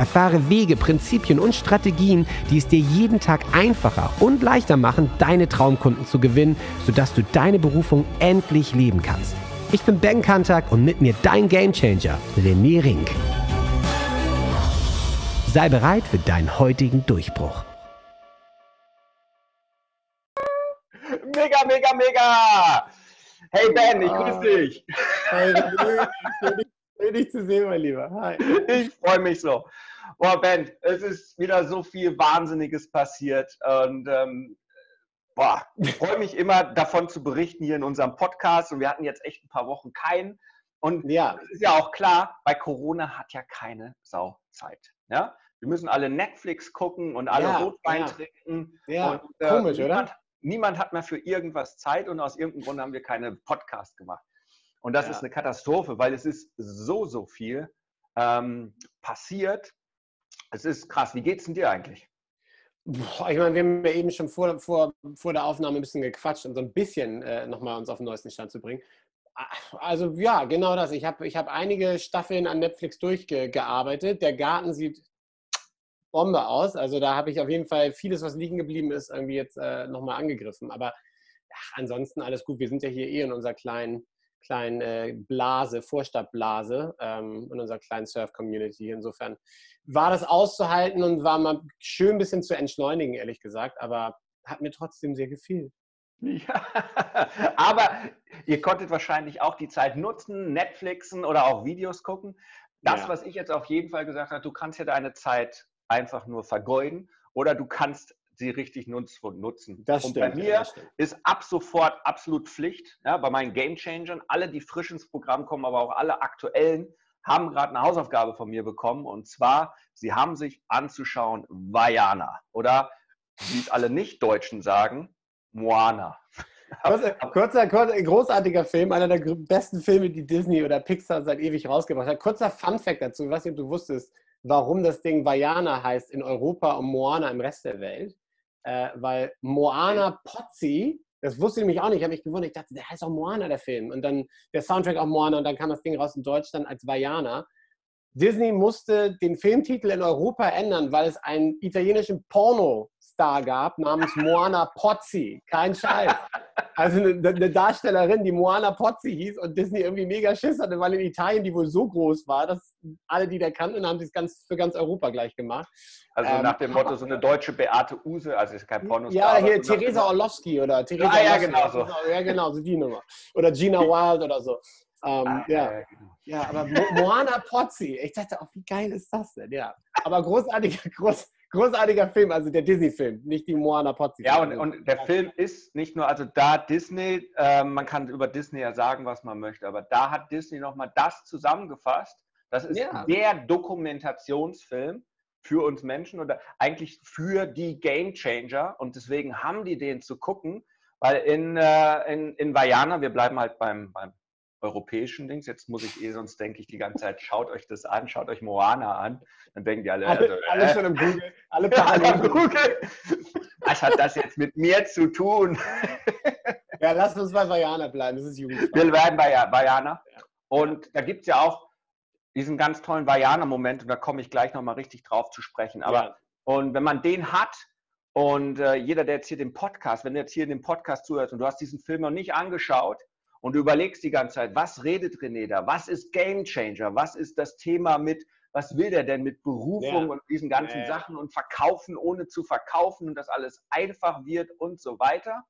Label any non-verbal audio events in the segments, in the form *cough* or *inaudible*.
Erfahre Wege, Prinzipien und Strategien, die es dir jeden Tag einfacher und leichter machen, deine Traumkunden zu gewinnen, sodass du deine Berufung endlich leben kannst. Ich bin Ben Kantak und mit mir dein Gamechanger, René Rink. Sei bereit für deinen heutigen Durchbruch. Mega, mega, mega! Hey Ben, ich grüße dich. Hi, schön, dich zu sehen, mein Lieber. Hi. Ich freue mich so. Boah, Ben, es ist wieder so viel Wahnsinniges passiert und ähm, boah, ich freue mich immer davon zu berichten hier in unserem Podcast und wir hatten jetzt echt ein paar Wochen keinen. Und ja, es ist ja auch klar, bei Corona hat ja keine Sau Zeit. Ja? Wir müssen alle Netflix gucken und alle ja, Rotwein ja. trinken. Ja, und, äh, komisch, niemand, oder? niemand hat mehr für irgendwas Zeit und aus irgendeinem Grund haben wir keine Podcast gemacht. Und das ja. ist eine Katastrophe, weil es ist so, so viel ähm, passiert. Es ist krass. Wie geht es denn dir eigentlich? Boah, ich meine, wir haben ja eben schon vor, vor, vor der Aufnahme ein bisschen gequatscht, um so ein bisschen äh, nochmal uns auf den neuesten Stand zu bringen. Also ja, genau das. Ich habe ich hab einige Staffeln an Netflix durchgearbeitet. Der Garten sieht Bombe aus. Also da habe ich auf jeden Fall vieles, was liegen geblieben ist, irgendwie jetzt äh, nochmal angegriffen. Aber ach, ansonsten alles gut. Wir sind ja hier eh in unserer kleinen, kleinen äh, Blase, Vorstadtblase, ähm, in unserer kleinen Surf-Community. Insofern war das auszuhalten und war mal schön ein bisschen zu entschleunigen, ehrlich gesagt. Aber hat mir trotzdem sehr gefehlt. Ja, *laughs* aber ihr konntet wahrscheinlich auch die Zeit nutzen, Netflixen oder auch Videos gucken. Das, ja. was ich jetzt auf jeden Fall gesagt habe, du kannst ja deine Zeit einfach nur vergeuden oder du kannst sie richtig nutzen. Das und stimmt, bei mir ist ab sofort absolut Pflicht, ja, bei meinen Game Changern, alle, die frisch ins Programm kommen, aber auch alle aktuellen, haben gerade eine Hausaufgabe von mir bekommen. Und zwar, sie haben sich anzuschauen Vajana oder, wie es alle Nicht-Deutschen sagen, Moana. *laughs* Kurzer, kurzer, kurzer, großartiger Film, einer der besten Filme, die Disney oder Pixar seit ewig rausgebracht hat. Kurzer Fun-Fact dazu, ich weiß nicht, ob du wusstest, warum das Ding Vajana heißt in Europa und Moana im Rest der Welt. Äh, weil Moana Pozzi, das wusste ich nämlich auch nicht, ich habe mich gewundert, ich dachte, der heißt auch Moana, der Film. Und dann der Soundtrack auch Moana und dann kam das Ding raus in Deutschland als Vajana. Disney musste den Filmtitel in Europa ändern, weil es einen italienischen Porno-Star gab namens Moana Pozzi. Kein Scheiß. *laughs* Also eine, eine, Darstellerin, die Moana Pozzi hieß und Disney irgendwie mega Schiss hatte, weil in Italien die wohl so groß war, dass alle, die da kannten, haben sie es für ganz Europa gleich gemacht. Also ähm, nach dem Motto, so eine deutsche Beate Use, also ist kein Porno. Ja, hier so Theresa Orlowski oder Theresa ah, ja, genau so. Ja, genau, so die Nummer. Oder Gina *laughs* Wild oder so. Ähm, ah, ja. Ja, genau. ja, aber Mo Moana Pozzi, ich dachte, oh, wie geil ist das denn? Ja, aber großartiger, *laughs* groß, großartiger Film, also der Disney-Film, nicht die Moana Pozzi. Ja, und, und, der Film ist nicht nur, also da Disney, äh, man kann über Disney ja sagen, was man möchte, aber da hat Disney nochmal das zusammengefasst. Das ist ja. der Dokumentationsfilm für uns Menschen oder eigentlich für die Game Changer und deswegen haben die den zu gucken, weil in, äh, in, in Vajana, wir bleiben halt beim, beim europäischen Dings. Jetzt muss ich eh, sonst denke ich die ganze Zeit, schaut euch das an, schaut euch Moana an. Dann denken die alle, alle, also, alle äh, schon im Google, alle parallel. *laughs* Google. Was hat das jetzt mit mir zu tun? ja, lasst uns bei Vajana bleiben, das ist Jugend. Wir bleiben bei Vajana. Und ja. da gibt es ja auch diesen ganz tollen Vajana-Moment und da komme ich gleich nochmal richtig drauf zu sprechen. Aber ja. und wenn man den hat, und äh, jeder, der jetzt hier den Podcast, wenn du jetzt hier dem Podcast zuhörst und du hast diesen Film noch nicht angeschaut, und du überlegst die ganze Zeit, was redet René da? Was ist Game Changer? Was ist das Thema mit, was will der denn mit Berufung ja. und diesen ganzen ja, Sachen und verkaufen ohne zu verkaufen und dass alles einfach wird und so weiter?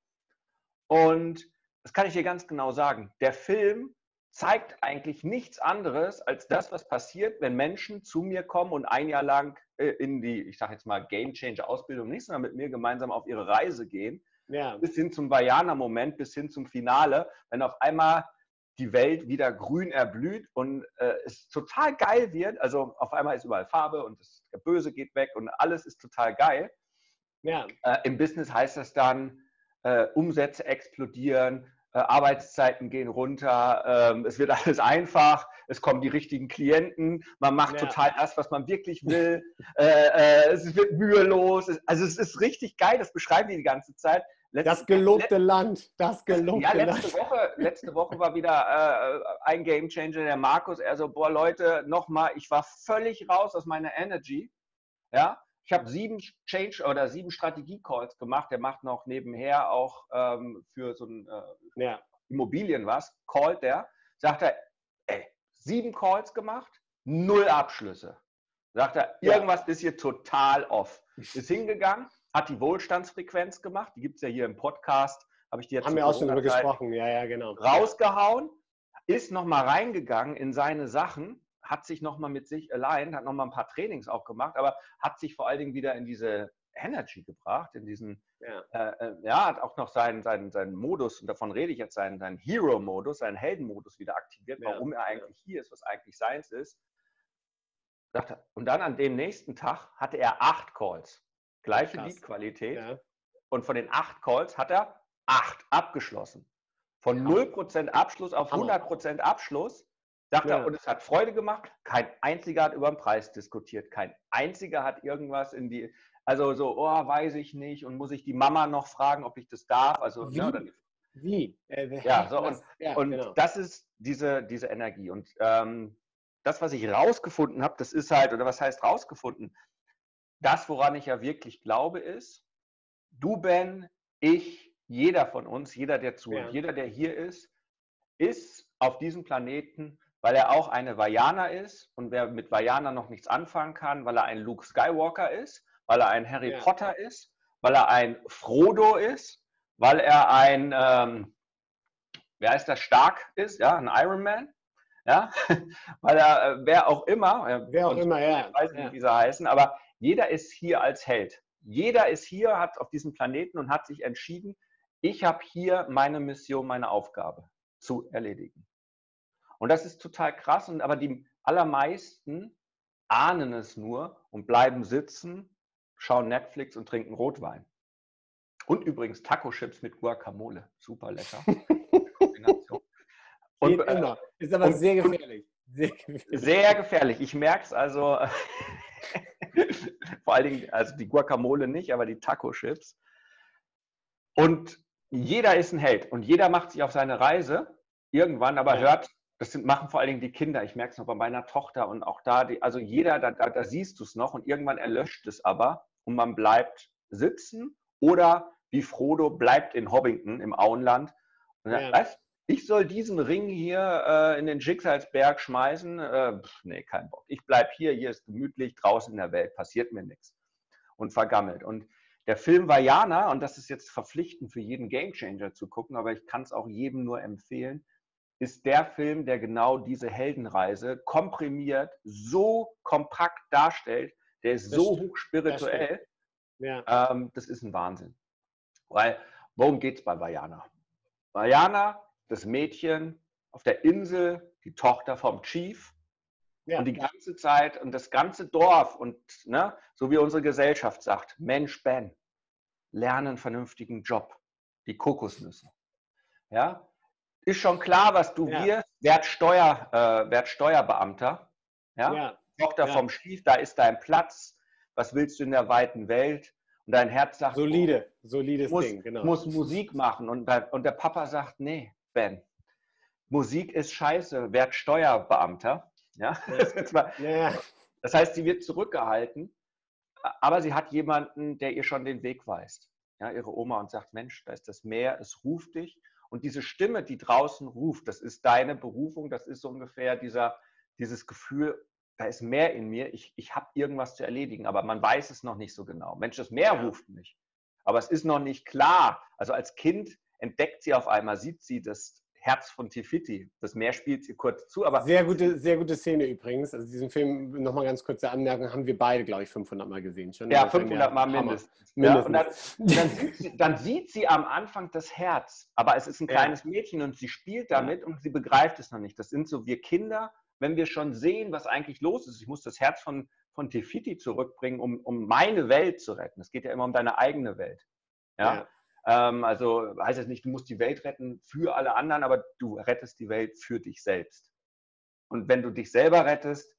Und das kann ich dir ganz genau sagen. Der Film zeigt eigentlich nichts anderes als das, was passiert, wenn Menschen zu mir kommen und ein Jahr lang äh, in die, ich sage jetzt mal, Game Changer Ausbildung nicht, sondern mit mir gemeinsam auf ihre Reise gehen ja. bis hin zum Vajana-Moment, bis hin zum Finale, wenn auf einmal die Welt wieder grün erblüht und äh, es total geil wird. Also auf einmal ist überall Farbe und das, der Böse geht weg und alles ist total geil. Ja. Äh, Im Business heißt das dann, äh, Umsätze explodieren, Arbeitszeiten gehen runter, ähm, es wird alles einfach, es kommen die richtigen Klienten, man macht ja. total das, was man wirklich will, *laughs* äh, äh, es wird mühelos, also es ist richtig geil, das beschreiben die die ganze Zeit. Letzte, das gelobte Let Land, das gelobte ja, letzte Land. Woche, letzte Woche war wieder äh, ein Game Changer, der Markus, er so, boah Leute, nochmal, ich war völlig raus aus meiner Energy, ja, ich habe sieben Change oder sieben Strategie-Calls gemacht. Der macht noch nebenher auch ähm, für so ein äh, ja. Immobilien was. Callt der, sagt er, ey, sieben Calls gemacht, null Abschlüsse. Sagt er, irgendwas ja. ist hier total off. Ist hingegangen, hat die Wohlstandsfrequenz gemacht, die gibt es ja hier im Podcast, habe ich dir jetzt Haben wir auch schon drüber gesprochen, ja, ja, genau. Rausgehauen, ist nochmal reingegangen in seine Sachen hat sich nochmal mit sich allein, hat nochmal ein paar Trainings auch gemacht, aber hat sich vor allen Dingen wieder in diese Energy gebracht, in diesen, ja, äh, äh, ja hat auch noch seinen, seinen, seinen Modus, und davon rede ich jetzt, seinen, seinen Hero-Modus, seinen Helden-Modus wieder aktiviert, warum ja, er eigentlich ja. hier ist, was eigentlich seins ist. Und dann an dem nächsten Tag hatte er acht Calls. Gleiche Lead-Qualität. Und von den acht Calls hat er acht abgeschlossen. Von 0% Abschluss auf 100% Abschluss Sagt ja. er, und es hat Freude gemacht. Kein einziger hat über den Preis diskutiert. Kein einziger hat irgendwas in die, also so, oh, weiß ich nicht. Und muss ich die Mama noch fragen, ob ich das darf? Also, Wie? Ja, dann, Wie? Äh, ja, so, und, ja, und genau. das ist diese, diese Energie. Und ähm, das, was ich rausgefunden habe, das ist halt, oder was heißt rausgefunden? Das, woran ich ja wirklich glaube, ist, du, Ben, ich, jeder von uns, jeder, der zuhört, ja. jeder, der hier ist, ist auf diesem Planeten weil er auch eine Vajana ist und wer mit Vajana noch nichts anfangen kann, weil er ein Luke Skywalker ist, weil er ein Harry ja. Potter ist, weil er ein Frodo ist, weil er ein, ähm, wer heißt das, stark ist, ja, ein Iron Man, ja, *laughs* weil er, äh, wer auch immer, äh, wer auch immer, ja. Ich weiß nicht, ja. wie sie heißen, aber jeder ist hier als Held. Jeder ist hier, hat auf diesem Planeten und hat sich entschieden, ich habe hier meine Mission, meine Aufgabe zu erledigen. Und das ist total krass, und, aber die allermeisten ahnen es nur und bleiben sitzen, schauen Netflix und trinken Rotwein. Und übrigens Taco-Chips mit Guacamole. Super lecker. *laughs* und, äh. Ist aber und, sehr, gefährlich. sehr gefährlich. Sehr gefährlich. Ich merke es also. *laughs* Vor allen Dingen, also die Guacamole nicht, aber die Taco-Chips. Und jeder ist ein Held und jeder macht sich auf seine Reise irgendwann, aber ja. hört das sind, machen vor allen Dingen die Kinder. Ich merke es noch bei meiner Tochter und auch da, die, also jeder, da, da, da siehst du es noch und irgendwann erlöscht es aber und man bleibt sitzen oder wie Frodo bleibt in Hobbington im Auenland. Und sagt, ja. was? Ich soll diesen Ring hier äh, in den Schicksalsberg schmeißen? Äh, pff, nee, kein Bock. Ich bleibe hier, hier ist gemütlich, draußen in der Welt, passiert mir nichts. Und vergammelt. Und der Film Vajana, und das ist jetzt verpflichtend für jeden Gamechanger zu gucken, aber ich kann es auch jedem nur empfehlen, ist der Film, der genau diese Heldenreise komprimiert, so kompakt darstellt. Der ist das so hochspirituell. Das, ja. ähm, das ist ein Wahnsinn. Weil, worum geht es bei Vajana? Vajana, das Mädchen auf der Insel, die Tochter vom Chief. Ja. Und die ganze Zeit und das ganze Dorf und ne, so wie unsere Gesellschaft sagt, Mensch, Ben, lerne einen vernünftigen Job, die Kokosnüsse. Ja, ist schon klar, was du ja. wirst. Wertsteuer, äh, Wertsteuerbeamter. Ja? ja. Tochter ja. vom Stief, da ist dein Platz. Was willst du in der weiten Welt? Und dein Herz sagt, solide, solides muss, Ding, genau. muss Musik machen. Und, und der Papa sagt, nee, Ben, Musik ist scheiße, Wertsteuerbeamter. *laughs* Ja? ja. Das heißt, sie wird zurückgehalten, aber sie hat jemanden, der ihr schon den Weg weist. Ja, ihre Oma und sagt, Mensch, da ist das Meer, es ruft dich. Und diese Stimme, die draußen ruft, das ist deine Berufung, das ist so ungefähr dieser, dieses Gefühl, da ist mehr in mir, ich, ich habe irgendwas zu erledigen, aber man weiß es noch nicht so genau. Mensch, das Meer ja. ruft mich, aber es ist noch nicht klar. Also als Kind entdeckt sie auf einmal, sieht sie das Herz von Tifiti. Das Meer spielt sie kurz zu, aber. Sehr gute, sehr gute Szene übrigens. Also diesen Film, nochmal ganz kurze Anmerkung, haben wir beide, glaube ich, 500 Mal gesehen schon. Ja, 500 Mal mindestens. mindestens. Ja, dann, dann, sieht sie, dann, sieht sie, am Anfang das Herz, aber es ist ein kleines ja. Mädchen und sie spielt damit und sie begreift es noch nicht. Das sind so wir Kinder, wenn wir schon sehen, was eigentlich los ist. Ich muss das Herz von, von Tefiti zurückbringen, um, um meine Welt zu retten. Es geht ja immer um deine eigene Welt. ja. ja. Ähm, also heißt es nicht, du musst die Welt retten für alle anderen, aber du rettest die Welt für dich selbst. Und wenn du dich selber rettest,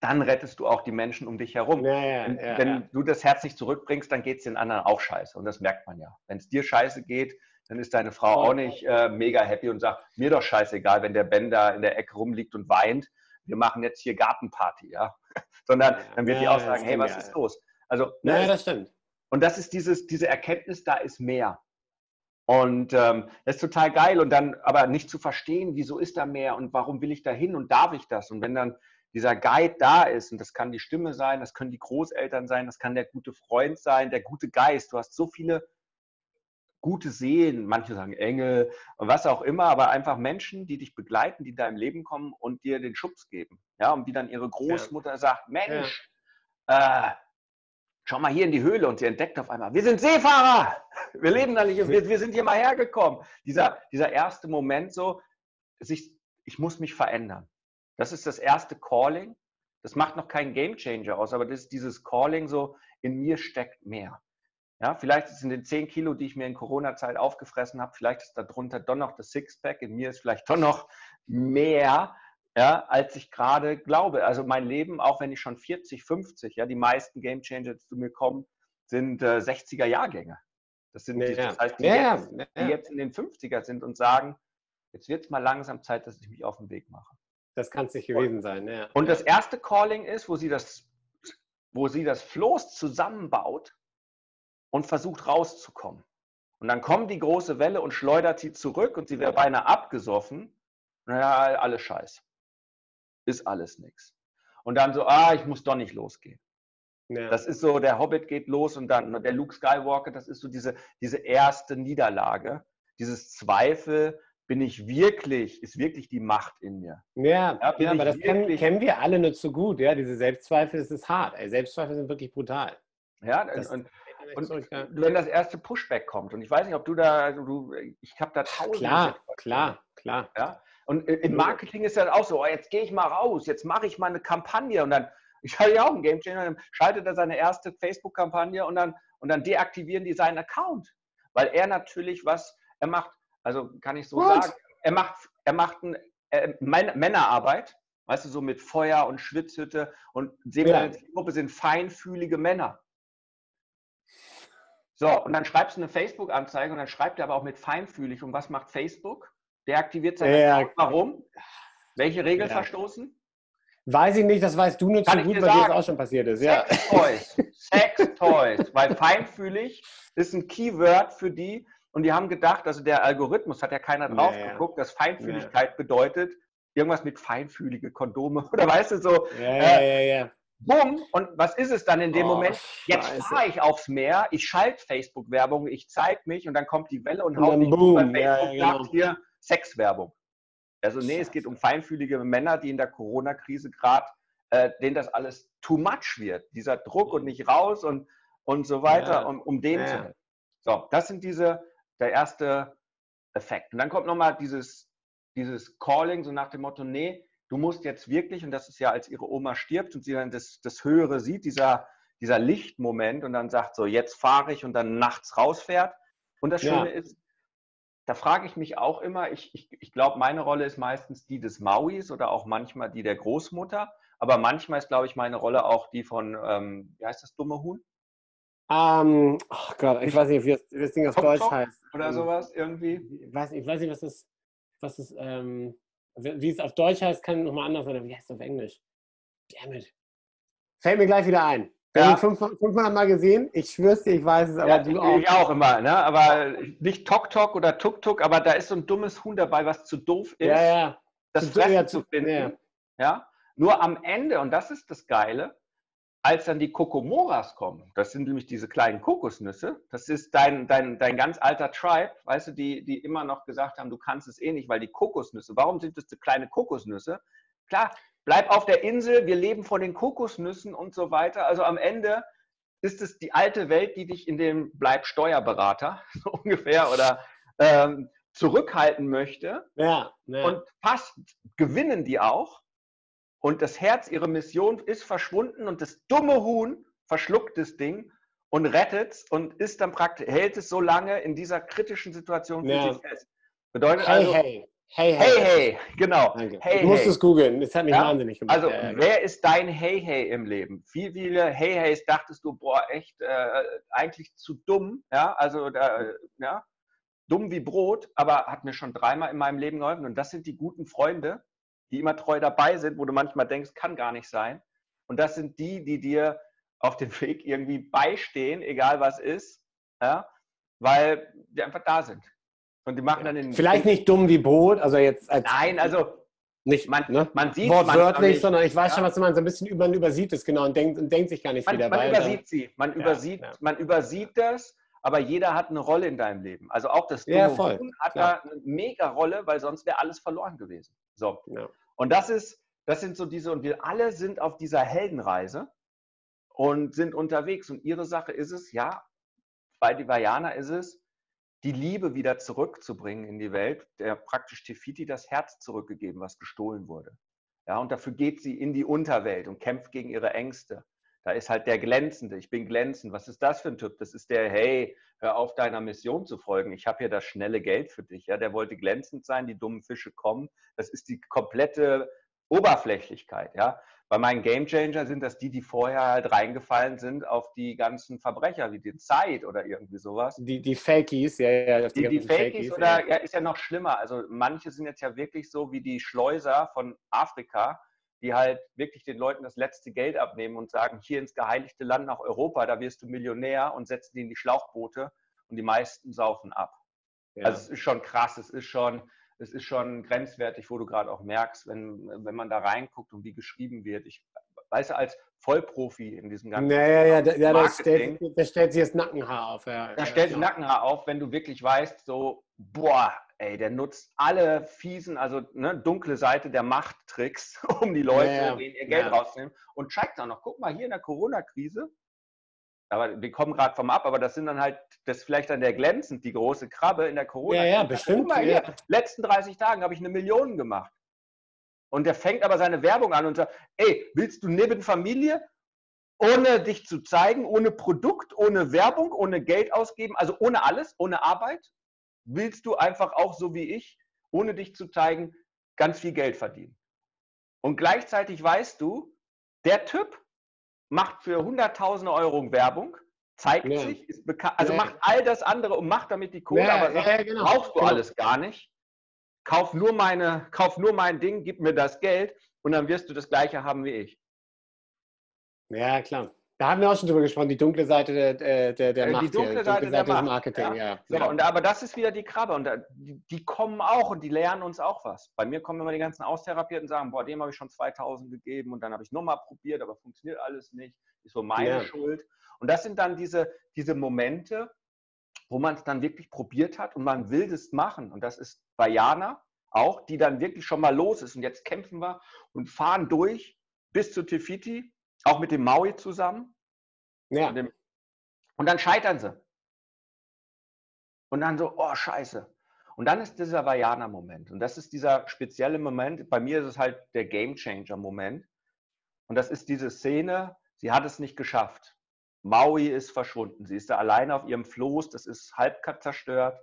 dann rettest du auch die Menschen um dich herum. Ja, ja, ja, wenn du das Herz nicht zurückbringst, dann geht es den anderen auch scheiße. Und das merkt man ja. Wenn es dir scheiße geht, dann ist deine Frau auch nicht äh, mega happy und sagt, mir doch scheißegal, wenn der Ben da in der Ecke rumliegt und weint. Wir machen jetzt hier Gartenparty, ja. *laughs* Sondern dann wird die auch sagen, hey, was ist los? Also, ne, ja, das stimmt. Und das ist dieses, diese Erkenntnis, da ist mehr. Und ähm, das ist total geil. Und dann aber nicht zu verstehen, wieso ist da mehr und warum will ich da hin und darf ich das? Und wenn dann dieser Guide da ist, und das kann die Stimme sein, das können die Großeltern sein, das kann der gute Freund sein, der gute Geist. Du hast so viele gute Seelen, manche sagen Engel und was auch immer, aber einfach Menschen, die dich begleiten, die da im Leben kommen und dir den Schubs geben. Ja, und wie dann ihre Großmutter ja. sagt, Mensch, ja. äh, schau mal hier in die Höhle und sie entdeckt auf einmal, wir sind Seefahrer, wir leben da nicht, wir, wir sind hier mal hergekommen. Dieser, dieser erste Moment so, sich, ich muss mich verändern. Das ist das erste Calling. Das macht noch keinen Game Changer aus, aber das ist dieses Calling so, in mir steckt mehr. Ja, vielleicht ist in den 10 Kilo, die ich mir in Corona-Zeit aufgefressen habe, vielleicht ist darunter doch noch das Sixpack, in mir ist vielleicht doch noch mehr, ja, als ich gerade glaube. Also mein Leben, auch wenn ich schon 40, 50, ja, die meisten Game Changer, die zu mir kommen, sind äh, 60er Jahrgänge. Das sind die, das heißt, die, ja, jetzt, ja. die jetzt in den 50er sind und sagen, jetzt wird es mal langsam Zeit, dass ich mich auf den Weg mache. Das kann es nicht gewesen und, sein. Ja. Und das erste Calling ist, wo sie das, wo sie das Floß zusammenbaut und versucht rauszukommen. Und dann kommt die große Welle und schleudert sie zurück und sie wäre beinahe abgesoffen. Naja, alles Scheiß ist alles nichts. Und dann so, ah, ich muss doch nicht losgehen. Ja. Das ist so, der Hobbit geht los und dann der Luke Skywalker, das ist so diese, diese erste Niederlage, dieses Zweifel, bin ich wirklich, ist wirklich die Macht in mir. Ja, ja, ja aber das kennen, kennen, wir alle nur zu gut, ja, diese Selbstzweifel, das ist hart, ey. Selbstzweifel sind wirklich brutal. Ja, das, und, und, und wenn das erste Pushback kommt und ich weiß nicht, ob du da, du, ich habe da tausend. Klar, klar, klar. Ja, und im Marketing ist das auch so, oh, jetzt gehe ich mal raus, jetzt mache ich mal eine Kampagne und dann, *laughs* ich habe ja auch einen Game Changer, dann schaltet er seine erste Facebook-Kampagne und dann, und dann deaktivieren die seinen Account. Weil er natürlich was, er macht, also kann ich so What? sagen, er macht, er macht ein, äh, Männerarbeit, weißt du, so mit Feuer und Schwitzhütte und seine ja. Gruppe sind feinfühlige Männer. So, und dann schreibst du eine Facebook-Anzeige und dann schreibt er aber auch mit feinfühlig. Und was macht Facebook? Deaktiviert sein ja, Account. Warum? Welche Regel ja. verstoßen? Weiß ich nicht, das weißt du nur Kann zu gut, weil dir das auch schon passiert ist. Ja. Sex Toys. Sex Toys. Weil feinfühlig ist ein Keyword für die. Und die haben gedacht, also der Algorithmus hat ja keiner drauf ja, geguckt, dass Feinfühligkeit bedeutet, irgendwas mit feinfühlige Kondome *laughs* oder weißt du so. Ja, äh, ja, ja, Bumm, und was ist es dann in dem oh, Moment? Jetzt fahre ich aufs Meer, ich schalte Facebook-Werbung, ich zeige mich und dann kommt die Welle und, und haut mich bei Facebook ja, ja, genau. hier Sexwerbung. Also nee, es geht um feinfühlige Männer, die in der Corona-Krise gerade, äh, denen das alles too much wird. Dieser Druck und nicht raus und, und so weiter, ja. um, um den ja. zu helfen. So, das sind diese, der erste Effekt. Und dann kommt nochmal dieses, dieses Calling, so nach dem Motto, nee, du musst jetzt wirklich, und das ist ja, als ihre Oma stirbt und sie dann das, das Höhere sieht, dieser, dieser Lichtmoment und dann sagt so, jetzt fahre ich und dann nachts rausfährt. Und das Schöne ja. ist, da frage ich mich auch immer, ich, ich, ich glaube, meine Rolle ist meistens die des Mauis oder auch manchmal die der Großmutter. Aber manchmal ist, glaube ich, meine Rolle auch die von, ähm, wie heißt das dumme Huhn? Um, oh Gott, ich weiß nicht, wie das, wie das Ding auf Top Deutsch Top heißt. Oder ähm, sowas irgendwie? Ich weiß, ich weiß nicht, was das, was das, ähm, wie es auf Deutsch heißt, kann nochmal anders sein. Wie heißt es auf Englisch? Damn it. Fällt mir gleich wieder ein. Ja. 500 Mal gesehen, ich schwör's dir, ich weiß es, aber ja, du auch. Ich auch immer, ne? aber nicht Tok Tok oder Tuk Tuk, aber da ist so ein dummes Huhn dabei, was zu doof ist, ja, ja. das zu, Fressen ja, zu finden. Ja. Nur am Ende, und das ist das Geile, als dann die Kokomoras kommen, das sind nämlich diese kleinen Kokosnüsse, das ist dein, dein, dein ganz alter Tribe, weißt du, die, die immer noch gesagt haben, du kannst es eh nicht, weil die Kokosnüsse, warum sind das so kleine Kokosnüsse? Klar, bleib auf der Insel, wir leben von den Kokosnüssen und so weiter. Also am Ende ist es die alte Welt, die dich in dem Bleib Steuerberater *laughs* so ungefähr oder ähm, zurückhalten möchte. Ja, ja. Und fast gewinnen die auch. Und das Herz, ihre Mission ist verschwunden und das dumme Huhn verschluckt das Ding und rettet es und ist dann praktisch, hält es so lange in dieser kritischen Situation für Ja. sich fest. Bedeutet Hey, also, hey. Hey, hey, hey, genau. Danke. Hey, ich musste hey. es googeln. Das hat mich Ja, wahnsinnig gemacht. Also, Ja, ja. wer ist dein Hey Hey im Leben? Wie viele Hey Heys dachtest du, boah, echt, äh, eigentlich zu dumm, ja, also, da, ja, dumm wie Brot, aber hat mir schon dreimal in meinem Leben geholfen. Und das sind die guten Freunde, die immer treu dabei sind, wo du manchmal denkst, kann gar nicht sein. Und das sind die, die dir auf dem Weg irgendwie beistehen, egal was ist, ja, weil die einfach da sind. Und die machen dann den. Vielleicht nicht dumm wie Brot, also jetzt als Nein, also nicht man, ne? man sieht manchmal wortwörtlich, nicht. sondern ich weiß Ja. schon, was du meinst. So ein bisschen über, man übersieht es genau und denkt, und denkt sich gar nicht man, viel man dabei. übersieht sie. Man Ja, übersieht, ja. man übersieht das, aber jeder hat eine Rolle in deinem Leben. Also auch das Ja, voll, hat da eine mega Rolle, weil sonst wäre alles verloren gewesen. So. Ja. Und das ist, das sind so diese, und wir alle sind auf dieser Heldenreise und sind unterwegs. Und ihre Sache ist es, ja, bei die Vajana ist es, die Liebe wieder zurückzubringen in die Welt, der praktisch Tefiti das Herz zurückgegeben, was gestohlen wurde. Ja, und dafür geht sie in die Unterwelt und kämpft gegen ihre Ängste. Da ist halt der Glänzende. Ich bin glänzend. Was ist das für ein Typ? Das ist der, hey, hör auf, deiner Mission zu folgen. Ich habe hier das schnelle Geld für dich. Ja, der wollte glänzend sein. Die dummen Fische kommen. Das ist die komplette Oberflächlichkeit. Ja, bei meinen Gamechanger sind das die, die vorher halt reingefallen sind auf die ganzen Verbrecher, wie die Zeit oder irgendwie sowas. Die, die Fakies, ja, ja. Die, die ganzen Fakies oder ja. ja, ist ja noch schlimmer. Also manche sind jetzt ja wirklich so wie die Schleuser von Afrika, die halt wirklich den Leuten das letzte Geld abnehmen und sagen, hier ins geheiligte Land nach Europa, da wirst du Millionär und setzen die in die Schlauchboote und die meisten saufen ab. Ja. Also es ist schon krass, es ist schon, es ist schon grenzwertig, wo du gerade auch merkst, wenn, wenn man da reinguckt und wie geschrieben wird. Ich weiß ja, als Vollprofi in diesem ganzen ja, ja, ja, ja da, Marketing, stellt, da stellt sich das Nackenhaar auf. Ja, da ja, stellt sich genau. Nackenhaar auf, wenn du wirklich weißt, so, boah, ey, der nutzt alle fiesen, also ne, dunkle Seite der Machttricks, *laughs* um die Leute, Ja, ja. ihr Geld Ja. rauszunehmen und zeigt dann noch, guck mal, hier in der Corona-Krise, aber wir kommen gerade vom Ab, aber das sind dann halt, das ist vielleicht dann der glänzend, die große Krabbe in der corona Ja, ja, bestimmt, Guck mal ja. letzten 30 Tagen habe ich eine Million gemacht. Und der fängt aber seine Werbung an und sagt, ey, willst du neben Familie, ohne dich zu zeigen, ohne Produkt, ohne Werbung, ohne Geld ausgeben, also ohne alles, ohne Arbeit, willst du einfach auch so wie ich, ohne dich zu zeigen, ganz viel Geld verdienen. Und gleichzeitig weißt du, der Typ macht für hunderttausende Euro Werbung, zeigt Ja. sich, ist bekannt, also Ja. macht all das andere und macht damit die Kohle, aber sagt, genau. brauchst du Genau. alles gar nicht. Kauf nur, meine, kauf nur mein Ding, gib mir das Geld und dann wirst du das gleiche haben wie ich. Ja, klar. Da haben wir auch schon drüber gesprochen, die dunkle Seite der, der, der, der Äh, Macht. die dunkle hier, Seite der des Macht, Marketing, ja. So, ja. und, aber das ist wieder die Krabbe und da, die, die kommen auch und die lernen uns auch was. Bei mir kommen immer die ganzen Austherapierten und sagen, boah, dem habe ich schon 2000 gegeben und dann habe ich nochmal probiert, aber funktioniert alles nicht, ist so meine Ja. Schuld. Und das sind dann diese, diese Momente, wo man es dann wirklich probiert hat und man will es machen. Und das ist bei Jana auch, die dann wirklich schon mal los ist. Und jetzt kämpfen wir und fahren durch bis zu Tefiti, auch mit dem Maui zusammen. Ja. Und, dann scheitern sie. Und dann so, oh Scheiße. Und dann ist dieser Vajana-Moment. Und das ist dieser spezielle Moment. Bei mir ist es halt der Game-Changer-Moment. Und das ist diese Szene, sie hat es nicht geschafft. Maui ist verschwunden. Sie ist da alleine auf ihrem Floß. Das ist halb zerstört.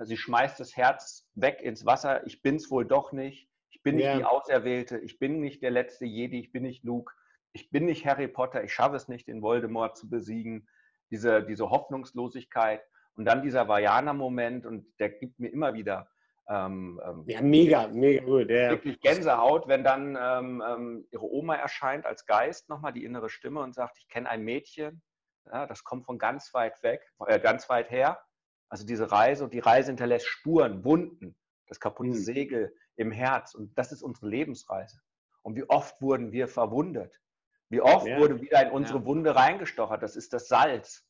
Sie schmeißt das Herz weg ins Wasser. Ich bin es wohl doch nicht. Ich bin nicht Ja. die Auserwählte. Ich bin nicht der letzte Jedi. Ich bin nicht Luke. Ich bin nicht Harry Potter. Ich schaffe es nicht, den Voldemort zu besiegen. Diese, diese Hoffnungslosigkeit. Und dann dieser Vajana-Moment. Und der gibt mir immer wieder ähm, ähm, ja, mega, mega gut. Ja. wirklich Gänsehaut, wenn dann ähm, ähm, ihre Oma erscheint als Geist nochmal, die innere Stimme und sagt, ich kenne ein Mädchen, ja, das kommt von ganz weit weg, äh, ganz weit her. Also diese Reise und die Reise hinterlässt Spuren, Wunden, das kaputte Mhm. Segel im Herz und das ist unsere Lebensreise. Und wie oft wurden wir verwundet? Wie oft ja. wurde wieder in unsere ja. Wunde reingestochert? Das ist das Salz.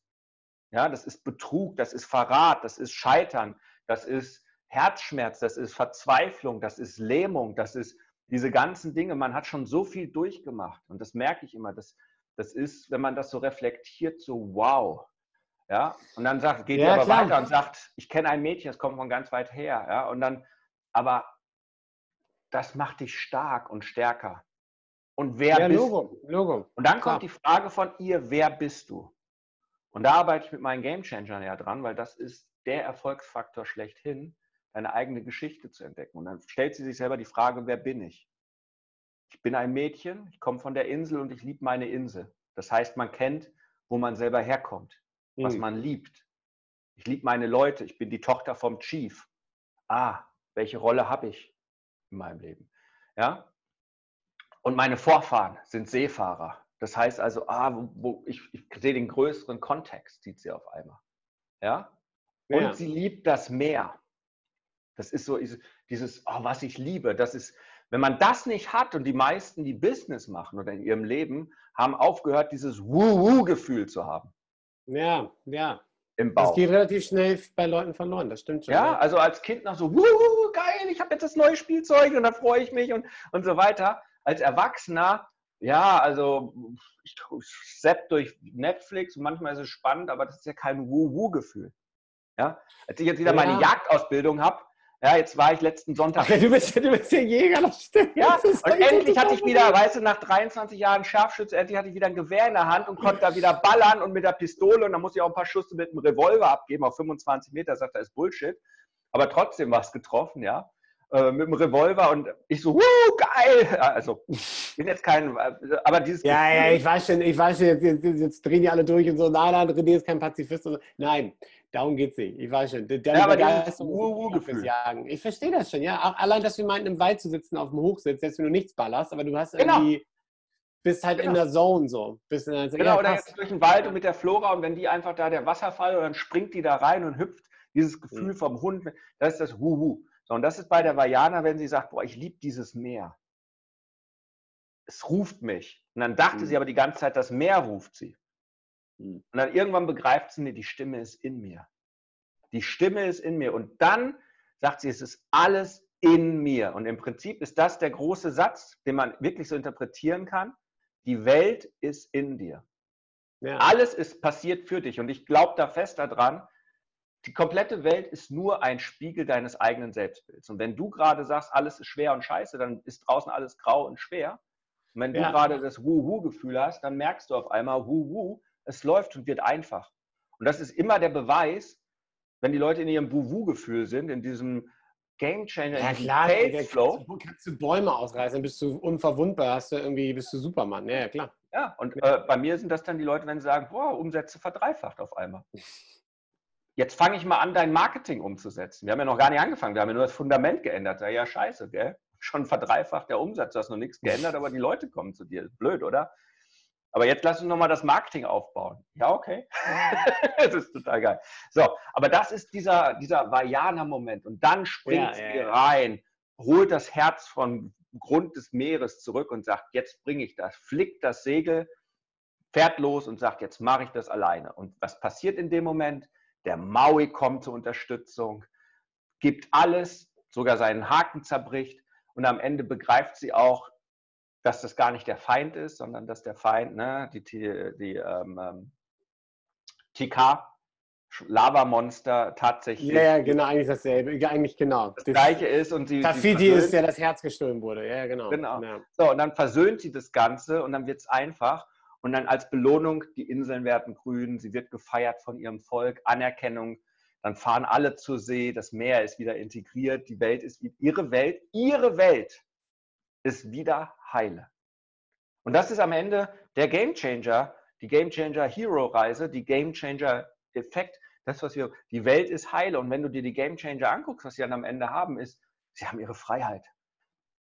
Ja, das ist Betrug, das ist Verrat, das ist Scheitern, das ist Herzschmerz, das ist Verzweiflung, das ist Lähmung, das ist diese ganzen Dinge. Man hat schon so viel durchgemacht und das merke ich immer. Das, das ist, wenn man das so reflektiert, so wow. Ja, und dann sagt, geht ja, aber klar. weiter und sagt, ich kenne ein Mädchen, das kommt von ganz weit her. Ja, und dann, aber das macht dich stark und stärker. Und wer ja, bist Logo, du? Logo. Und dann kommt Klar. die Frage von ihr, wer bist du? Und da arbeite ich mit meinen Game Changern ja dran, weil das ist der Erfolgsfaktor schlechthin, deine eigene Geschichte zu entdecken. Und dann stellt sie sich selber die Frage, wer bin ich? Ich bin ein Mädchen, ich komme von der Insel und ich liebe meine Insel. Das heißt, man kennt, wo man selber herkommt, was mhm. man liebt. Ich liebe meine Leute, ich bin die Tochter vom Chief. Ah, welche Rolle habe ich in meinem Leben? Ja, und meine Vorfahren sind Seefahrer. Das heißt also, ah, wo, wo ich, ich, sehe den größeren Kontext, sieht sie auf einmal. Ja? Und ja. sie liebt das Meer. Das ist so dieses, oh, was ich liebe. Das ist, wenn man das nicht hat und die meisten, die Business machen oder in ihrem Leben, haben aufgehört, dieses Woo-Woo-Gefühl zu haben. Ja, ja. Im Bauch. Das geht relativ schnell bei Leuten verloren, das stimmt schon. Ja, ja. also als Kind noch so, Wuhu, geil, ich habe jetzt das neue Spielzeug und da freue ich mich und, und so weiter als Erwachsener, ja, also ich sepp durch Netflix und manchmal ist es spannend, aber das ist ja kein Wu-Wu-Gefühl. Ja? Als ich jetzt wieder ja. meine Jagdausbildung habe, ja, jetzt war ich letzten Sonntag. Ach, du bist, du bist ja Jäger, das stimmt. Ja, das und endlich hatte ich wieder, weißt du, nach 23 Jahren Scharfschütze, endlich hatte ich wieder ein Gewehr in der Hand und konnte da wieder ballern und mit der Pistole und dann musste ich auch ein paar Schüsse mit einem Revolver abgeben auf 25 Meter, sagt er, ist Bullshit. Aber trotzdem war es getroffen, ja. Äh, mit dem Revolver und ich so, wuh, geil! Also, ich bin jetzt kein, aber dieses. Ja, Gefühl, ja, ich weiß schon, ich weiß schon, jetzt, jetzt, jetzt, drehen die alle durch und so, nein, nein, René ist kein Pazifist. So. Nein, darum geht es nicht. Ich weiß schon. Der, ja, aber Begeisterung wuh, Gefühl. Jagen. Ich verstehe das schon, ja. Auch allein, dass wir meinten, im Wald zu sitzen, auf dem Hochsitz, selbst wenn du nichts ballerst, aber du hast genau. irgendwie bist halt genau. in der Zone so. Bist in der, genau, ja, oder jetzt durch den Wald und mit der Flora und wenn die einfach da der Wasserfall und dann springt die da rein und hüpft, dieses Gefühl mhm. vom Hund, das ist das Wuhu. Und das ist bei der Vajana, wenn sie sagt, boah, ich liebe dieses Meer. Es ruft mich. Und dann dachte mhm. sie aber die ganze Zeit, das Meer ruft sie. Mhm. Und dann irgendwann begreift sie, nee, die Stimme ist in mir. Die Stimme ist in mir. Und dann sagt sie, es ist alles in mir. Und im Prinzip ist das der große Satz, den man wirklich so interpretieren kann. Die Welt ist in dir. Ja. Alles ist passiert für dich. Und ich glaube da fest daran, die komplette Welt ist nur ein Spiegel deines eigenen Selbstbilds. Und wenn du gerade sagst, alles ist schwer und scheiße, dann ist draußen alles grau und schwer. Und wenn ja. du gerade das Wuhu-Gefühl hast, dann merkst du auf einmal, Wuhu, es läuft und wird einfach. Und das ist immer der Beweis, wenn die Leute in ihrem Wuhu-Gefühl sind, in diesem Game Changer, ja, klar, Flow. Kannst, kannst du Bäume ausreißen, bist du unverwundbar, hast du irgendwie, bist du Superman. Ja, ja klar. Ja, und äh, bei mir sind das dann die Leute, wenn sie sagen, boah, Umsätze verdreifacht auf einmal *laughs* jetzt fange ich mal an, dein Marketing umzusetzen. Wir haben ja noch gar nicht angefangen, wir haben ja nur das Fundament geändert. Ja, ja scheiße, gell? Schon verdreifacht der Umsatz, du hast noch nichts geändert, aber die Leute kommen zu dir. Blöd, oder? Aber jetzt lass uns nochmal das Marketing aufbauen. Ja, okay. *laughs* das ist total geil. So, aber das ist dieser, dieser Vajana-Moment. Und dann springt ja, ja, rein, holt das Herz vom Grund des Meeres zurück und sagt, jetzt bringe ich das. Flickt das Segel, fährt los und sagt, jetzt mache ich das alleine. Und was passiert in dem Moment? Der Maui kommt zur Unterstützung, gibt alles, sogar seinen Haken zerbricht und am Ende begreift sie auch, dass das gar nicht der Feind ist, sondern dass der Feind, ne, die, die, ähm, ähm TK, Lavamonster tatsächlich. Ja, ja, genau, eigentlich dasselbe. Eigentlich genau. Das, das gleiche ist und sie. Tafiti ist ja das Herz gestohlen wurde. Ja, genau. Genau. Ja. So, und dann versöhnt sie das Ganze und dann wird es einfach. Und dann als Belohnung, die Inseln werden grün, sie wird gefeiert von ihrem Volk, Anerkennung. Dann fahren alle zur See, das Meer ist wieder integriert, die Welt ist wie ihre Welt, ihre Welt ist wieder heile. Und das ist am Ende der Game Changer, die Game Changer Hero Reise, die Game Changer Effekt. Das, was wir, die Welt ist heile. Und wenn du dir die Game Changer anguckst, was sie dann am Ende haben, ist, sie haben ihre Freiheit.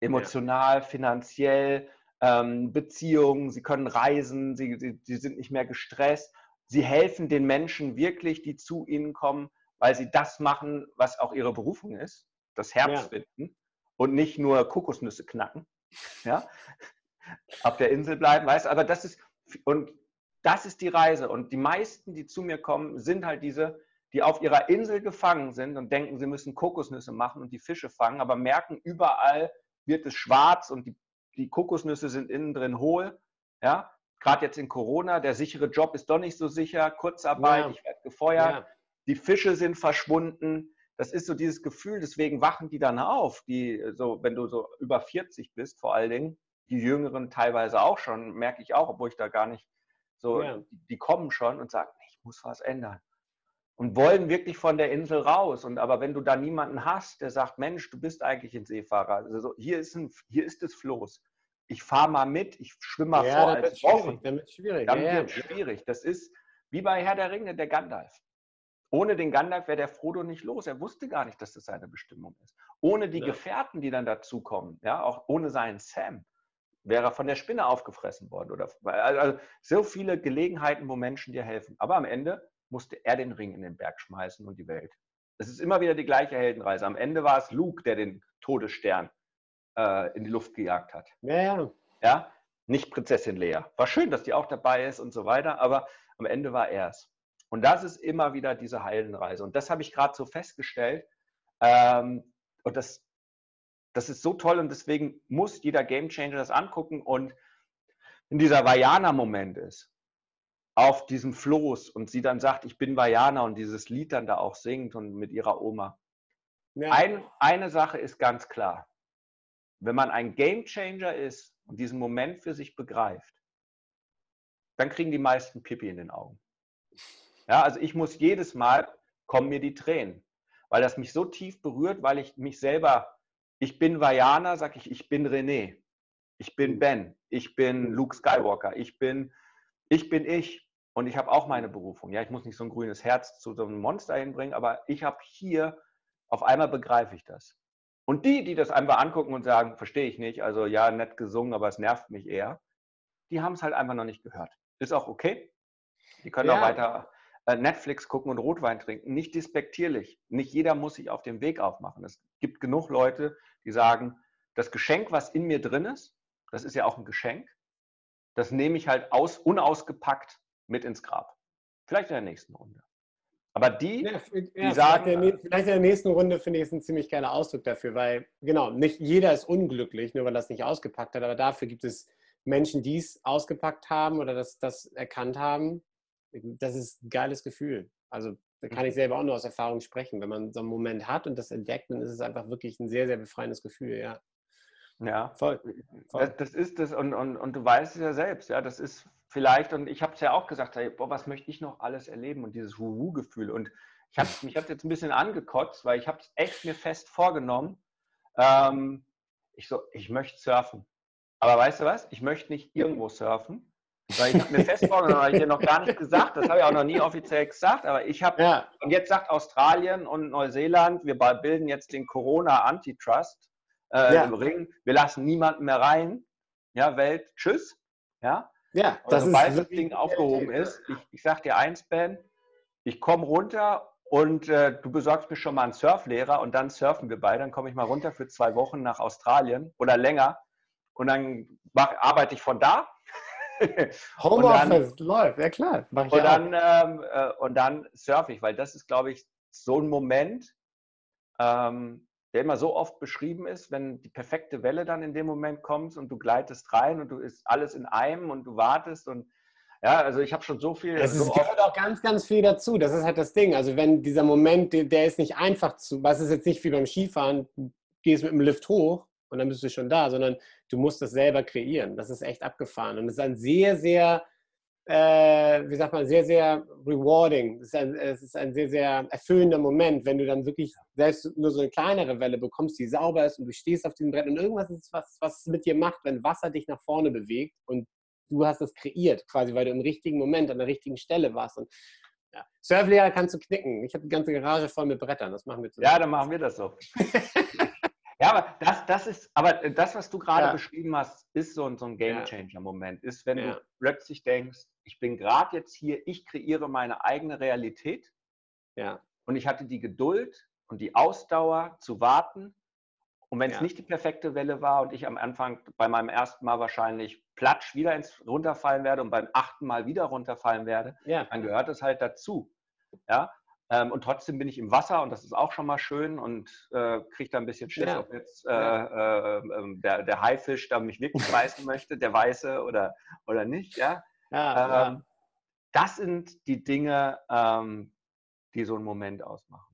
Emotional, ja. finanziell, ähm, Beziehungen, sie können reisen, sie, sie, sie sind nicht mehr gestresst. Sie helfen den Menschen wirklich, die zu ihnen kommen, weil sie das machen, was auch ihre Berufung ist, das Herz ja. finden und nicht nur Kokosnüsse knacken. *laughs* Ja? auf der Insel bleiben, weißt aber das ist, und das ist die Reise. Und die meisten, die zu mir kommen, sind halt diese, die auf ihrer Insel gefangen sind und denken, sie müssen Kokosnüsse machen und die Fische fangen, aber merken, überall wird es schwarz und die, die Kokosnüsse sind innen drin hohl. Ja, gerade jetzt in Corona, der sichere Job ist doch nicht so sicher, Kurzarbeit, ja. ich werde gefeuert, ja. die Fische sind verschwunden. Das ist so dieses Gefühl, deswegen wachen die dann auf, die so, wenn du so über 40 bist, vor allen Dingen, die Jüngeren teilweise auch schon, merke ich auch, obwohl ich da gar nicht so, ja. die, die, kommen schon und sagen, ich muss was ändern. Und wollen wirklich von der Insel raus. Und aber wenn du da niemanden hast, der sagt, Mensch, du bist eigentlich ein Seefahrer. Also hier ist ein, hier ist das Floß. Ich fahre mal mit, ich schwimme mal ja, vor als schwierig, Dann wird schwierig. Dann ja, wird schwierig. Das ist wie bei Herr der Ringe, der Gandalf. Ohne den Gandalf wäre der Frodo nicht los. Er wusste gar nicht, dass das seine Bestimmung ist. Ohne die ja. Gefährten, die dann dazukommen, ja, auch ohne seinen Sam, wäre er von der Spinne aufgefressen worden. Oder, also so viele Gelegenheiten, wo Menschen dir helfen. Aber am Ende musste er den Ring in den Berg schmeißen und die Welt. Es ist immer wieder die gleiche Heldenreise. Am Ende war es Luke, der den Todesstern äh, in die Luft gejagt hat. Ja, ja. ja, nicht Prinzessin Lea. War schön, dass die auch dabei ist und so weiter, aber am Ende war er es. Und das ist immer wieder diese Heldenreise. Und das habe ich gerade so festgestellt. Ähm, und das das ist so toll und deswegen muss jeder Gamechanger das angucken und in dieser Vajana-Moment ist, auf diesem Floß und sie dann sagt, ich bin Vajana und dieses Lied dann da auch singt und mit ihrer Oma. Ja. Ein, eine Sache ist ganz klar. Wenn man ein Gamechanger ist und diesen Moment für sich begreift, dann kriegen die meisten Pipi in den Augen. Ja, also ich muss jedes Mal, kommen mir die Tränen, weil das mich so tief berührt, weil ich mich selber ich bin Vajana, sage ich, ich bin René. Ich bin mhm. Ben. Ich bin mhm. Luke Skywalker. Ich bin ich. Bin ich. Und ich habe auch meine Berufung. Ja, ich muss nicht so ein grünes Herz zu so einem Monster hinbringen, aber ich habe hier, auf einmal begreife ich das. Und die, die das einfach angucken und sagen, verstehe ich nicht, also ja, nett gesungen, aber es nervt mich eher, die haben es halt einfach noch nicht gehört. Ist auch okay. Die können ja. auch weiter äh, Netflix gucken und Rotwein trinken. Nicht despektierlich. Nicht jeder muss sich auf dem Weg aufmachen. Es gibt genug Leute, die sagen, das Geschenk, was in mir drin ist, das ist ja auch ein Geschenk, das nehme ich halt aus, unausgepackt mit ins Grab. Vielleicht in der nächsten Runde. Aber die, ja, die ja, sagen. Vielleicht, vielleicht in der nächsten Runde finde ich es ein ziemlich geiler Ausdruck dafür, weil, genau, nicht jeder ist unglücklich, nur weil das nicht ausgepackt hat, aber dafür gibt es Menschen, die es ausgepackt haben oder das, das erkannt haben. Das ist ein geiles Gefühl. Also da kann ich mhm. selber auch nur aus Erfahrung sprechen. Wenn man so einen Moment hat und das entdeckt, dann ist es einfach wirklich ein sehr, sehr befreiendes Gefühl, ja. Ja, voll. voll. Das, das, ist das und, und, und du weißt es ja selbst, ja, das ist vielleicht, und ich habe es ja auch gesagt, hey, boah, was möchte ich noch alles erleben und dieses Wuhu-Gefühl. Und ich hab, mich hat jetzt ein bisschen angekotzt, weil ich habe es echt mir fest vorgenommen. Ähm, ich so, ich möchte surfen. Aber weißt du was? Ich möchte nicht irgendwo surfen, weil ich habe mir fest vorgenommen, habe ich dir noch gar nicht gesagt, das habe ich auch noch nie offiziell gesagt, aber ich habe, ja. und jetzt sagt Australien und Neuseeland, wir bilden jetzt den Corona-Antitrust äh, ja. im Ring, wir lassen niemanden mehr rein, ja, Welt, tschüss, ja. Ja, das sobald das Ding aufgehoben ist, ich, ich sag dir eins, Ben, ich komme runter und äh, du besorgst mir schon mal einen Surflehrer und dann surfen wir beide, dann komme ich mal runter für zwei Wochen nach Australien oder länger und dann mach, arbeite ich von da. *laughs* Homeoffice läuft, ja klar. Mach ich und, dann, ähm, äh, und dann surfe ich, weil das ist, glaube ich, so ein Moment, ähm, der immer so oft beschrieben ist, wenn die perfekte Welle dann in dem Moment kommt und du gleitest rein und du ist alles in einem und du wartest und ja, also ich habe schon so viel. Es so gehört auch ganz, ganz viel dazu. Das ist halt das Ding. Also wenn dieser Moment, der ist nicht einfach zu, was ist jetzt nicht wie beim Skifahren, du gehst mit dem Lift hoch und dann bist du schon da, sondern du musst das selber kreieren. Das ist echt abgefahren. Und es ist ein sehr, sehr, äh, wie sagt man, sehr, sehr rewarding. Es ist, ein, es ist ein sehr, sehr erfüllender Moment, wenn du dann wirklich selbst nur so eine kleinere Welle bekommst, die sauber ist und du stehst auf diesem Brett und irgendwas ist, was, was es mit dir macht, wenn Wasser dich nach vorne bewegt und du hast das kreiert, quasi, weil du im richtigen Moment an der richtigen Stelle warst. Und ja. Surflehrer kannst du knicken. Ich habe die ganze Garage voll mit Brettern. Das machen wir zusammen. Ja, dann machen wir das so. *laughs* Ja, aber das, das ist, aber das, was du gerade ja. beschrieben hast, ist so, so ein Game Changer-Moment. Ist, wenn ja. du plötzlich denkst, ich bin gerade jetzt hier, ich kreiere meine eigene Realität. Ja. Und ich hatte die Geduld und die Ausdauer zu warten Und wenn es ja. nicht die perfekte Welle war und ich am Anfang bei meinem ersten Mal wahrscheinlich platsch wieder ins runterfallen werde und beim achten Mal wieder runterfallen werde, ja. dann gehört es halt dazu. Ja, ähm, und trotzdem bin ich im Wasser und das ist auch schon mal schön und äh, kriege da ein bisschen Schiss, ja. ob jetzt äh, äh, ähm, der, der Haifisch da mich wirklich *laughs* beißen möchte, der Weiße oder, oder nicht. Ja? ja ähm, das sind die Dinge, ähm, die so einen Moment ausmachen.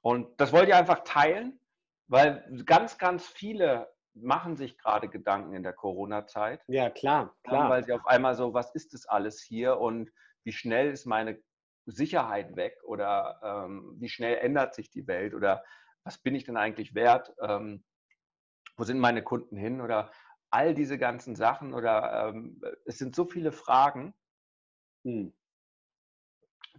Und das wollte ich einfach teilen, weil ganz, ganz viele machen sich gerade Gedanken in der Corona-Zeit. Ja, klar, klar. Weil sie auf einmal so, was ist das alles hier und wie schnell ist meine Sicherheit weg oder ähm, wie schnell ändert sich die Welt oder was bin ich denn eigentlich wert? Ähm, wo sind meine Kunden hin oder all diese ganzen Sachen oder ähm, es sind so viele Fragen, hm.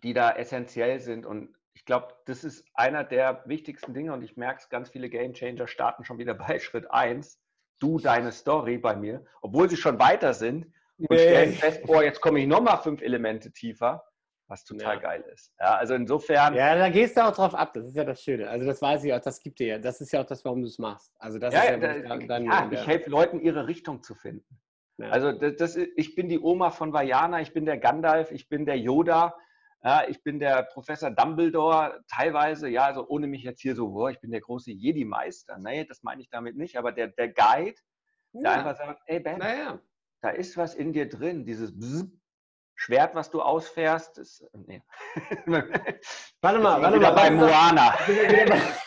die da essentiell sind und ich glaube, das ist einer der wichtigsten Dinge und ich merke es, ganz viele Game Changer starten schon wieder *laughs* bei Schritt 1. Du, deine Story bei mir, obwohl sie schon weiter sind und nee. stellen fest, oh, jetzt komme ich nochmal fünf Elemente tiefer was total ja. geil ist. Ja, also insofern. Ja, da gehst du auch drauf ab. Das ist ja das Schöne. Also das weiß ich auch. Das gibt dir ja. Das ist ja auch das, warum du es machst. Also das ja, ist ja, da, dann, ja ich helfe Leuten, ihre Richtung zu finden. Ja. Also das, das, ich bin die Oma von Vajana, ich bin der Gandalf, ich bin der Yoda, ja, ich bin der Professor Dumbledore, teilweise, ja, also ohne mich jetzt hier so, boah, ich bin der große Jedi-Meister. Nee, das meine ich damit nicht, aber der, der Guide, der einfach sagt, ey Ben, da ist was in dir drin, dieses Bzz, Schwert, was du ausfährst, ist. Nee. *laughs* warte mal, warte mal. Bei Moana. *laughs*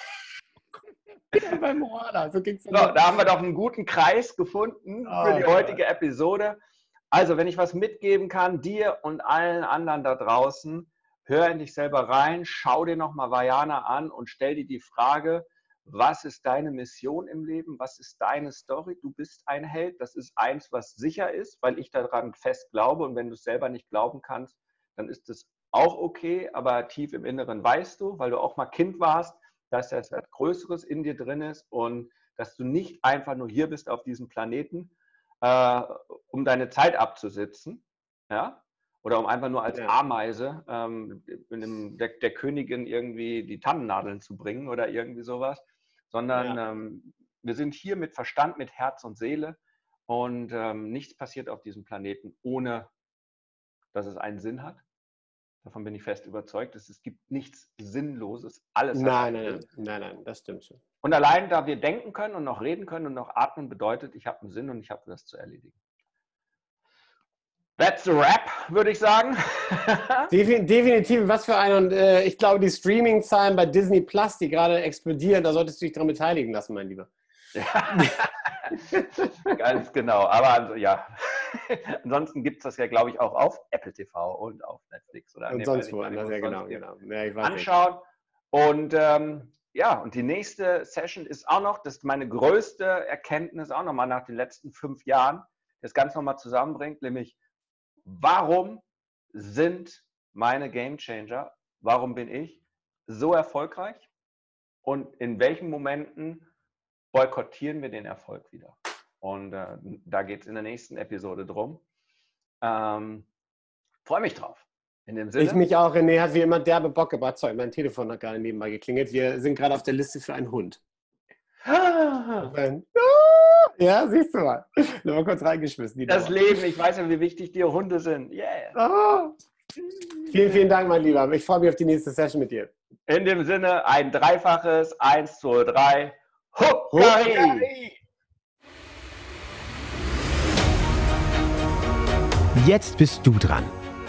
*laughs* bei Moana. So ging's so, da haben wir doch einen guten Kreis gefunden oh, für die heutige Episode. Also, wenn ich was mitgeben kann, dir und allen anderen da draußen, hör in dich selber rein, schau dir nochmal Vajana an und stell dir die Frage, was ist deine Mission im Leben, was ist deine Story, du bist ein Held, das ist eins, was sicher ist, weil ich daran fest glaube. Und wenn du es selber nicht glauben kannst, dann ist es auch okay, aber tief im Inneren weißt du, weil du auch mal Kind warst, dass etwas Größeres in dir drin ist und dass du nicht einfach nur hier bist auf diesem Planeten, äh, um deine Zeit abzusitzen, ja, oder um einfach nur als ja. Ameise ähm, der, der, Königin irgendwie die Tannennadeln zu bringen oder irgendwie sowas, sondern ja. ähm, wir sind hier mit Verstand, mit Herz und Seele und ähm, nichts passiert auf diesem Planeten, ohne dass es einen Sinn hat. Davon bin ich fest überzeugt. Es gibt nichts Sinnloses. Alles. Nein, nein, nein, nein, nein, das stimmt schon. Und allein, da wir denken können und noch reden können und noch atmen, bedeutet, ich habe einen Sinn und ich habe das zu erledigen. That's a rap, würde ich sagen. *laughs* Definitiv, was für ein. Und äh, ich glaube, die Streaming-Zahlen bei Disney Plus, die gerade explodieren, da solltest du dich daran beteiligen lassen, mein Lieber. Ja. *laughs* Ganz genau. Aber also, ja, *laughs* ansonsten gibt es das ja, glaube ich, auch auf Apple TV und auf Netflix. Oder und sonst wo ja, genau. genau. Ja, anschauen. Nicht. Und ähm, ja, und die nächste Session ist auch noch, das ist meine größte Erkenntnis auch nochmal nach den letzten fünf Jahren, das ganz nochmal zusammenbringt, nämlich warum sind meine Game Changer, warum bin ich so erfolgreich und in welchen Momenten boykottieren wir den Erfolg wieder. Und äh, da geht es in der nächsten Episode drum. Ähm, Freue mich drauf. In dem Sinne. Ich mich auch. René hat wie immer derbe Bock gebracht. Sorry, mein Telefon hat gerade nebenbei geklingelt. Wir sind gerade auf der Liste für einen Hund. Ah. Ja, siehst du mal. Nur mal kurz reingeschmissen. das Dauer. Leben, ich weiß ja, wie wichtig dir Hunde sind. Yeah. Oh. Vielen, vielen Dank, mein Lieber. Ich freue mich auf die nächste Session mit dir. In dem Sinne, ein dreifaches 1, 2, 3. Huckari! Jetzt bist du dran.